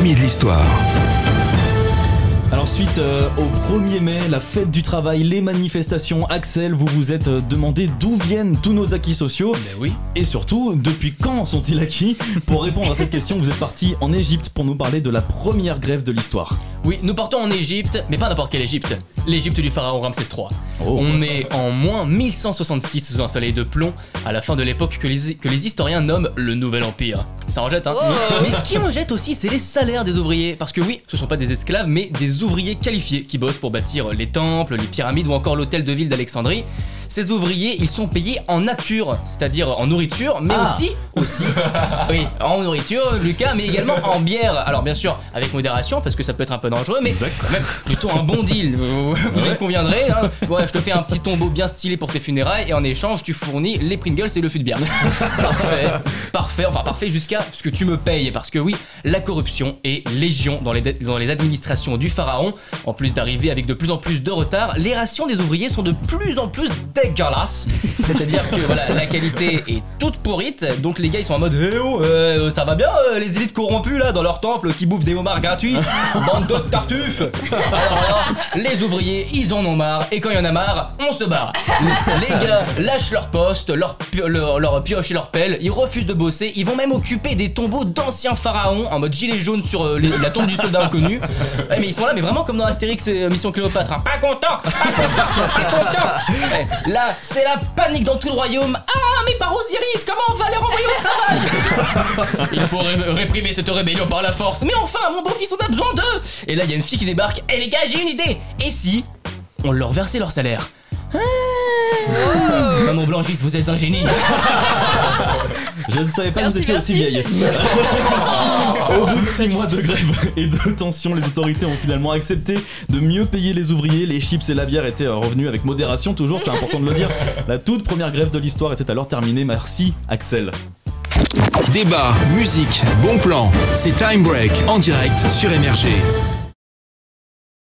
premiers de l'histoire. Alors suite euh, au 1er mai, la fête du travail, les manifestations, Axel, vous vous êtes euh, demandé d'où viennent tous nos acquis sociaux Mais oui. et surtout depuis quand sont-ils acquis? Pour répondre à cette question, vous êtes parti en Égypte pour nous parler de la première grève de l'histoire. Oui, nous partons en Égypte, mais pas n'importe quelle Égypte. L'Égypte du pharaon Ramsès III. Oh. On est en moins 1166 sous un soleil de plomb, à la fin de l'époque que les, que les historiens nomment le Nouvel Empire. Ça en jette, hein Mais ce qui en jette aussi, c'est les salaires des ouvriers. Parce que oui, ce sont pas des esclaves, mais des ouvriers qualifiés qui bossent pour bâtir les temples, les pyramides ou encore l'hôtel de ville d'Alexandrie. Ces ouvriers, ils sont payés en nature, c'est-à-dire en nourriture, mais Ah. aussi, aussi, oui, en nourriture, Lucas, mais également en bière. Alors bien sûr, avec modération, parce que ça peut être un peu dangereux, mais même plutôt un bon deal. Vous, vous Ouais. en conviendrez. Hein. Ouais, je te fais un petit tombeau bien stylé pour tes funérailles et en échange, tu fournis les Pringles et le fût de bière. parfait, parfait, enfin parfait jusqu'à ce que tu me payes. Parce que oui, la corruption est légion dans les, dans les administrations du pharaon. En plus d'arriver avec de plus en plus de retard, les rations des ouvriers sont de plus en plus C'est-à-dire que voilà, la qualité est toute pourrite. Donc les gars, ils sont en mode Eh oh, euh, ça va bien, euh, les élites corrompues là dans leur temple qui bouffent des homards gratuits. Bande de tartuffes Alors là, les ouvriers, ils en ont marre. Et quand il y en a marre, on se barre. Les gars lâchent leur poste, leur, pio- leur, leur pioche et leur pelle. Ils refusent de bosser. Ils vont même occuper des tombeaux d'anciens pharaons en mode gilet jaune sur euh, les- la tombe du soldat inconnu. Ouais, mais ils sont là, mais vraiment comme dans Astérix et Mission Cléopâtre. hein. Pas content, pas content, pas content. Ouais, là, c'est la panique dans tout le royaume. Ah, mes parents Osiris, comment on va les renvoyer au travail Il faut ré- réprimer cette rébellion par la force. Mais enfin, mon beau-fils, on a besoin d'eux. Et là, il y a une fille qui débarque. Eh les gars, j'ai une idée. Et si on leur versait leur salaire? Ah. Maman Blanchis, vous êtes un génie. Je ne savais pas que vous Merci, étiez aussi vieille. Au bout de 6 mois de grève et de tension, les autorités ont finalement accepté de mieux payer les ouvriers. Les chips et la bière étaient revenus avec modération, toujours, c'est important de le dire. La toute première grève de l'histoire était alors terminée. Merci, Axel. Débat, musique, bon plan, c'est Time Break en direct sur Énergie.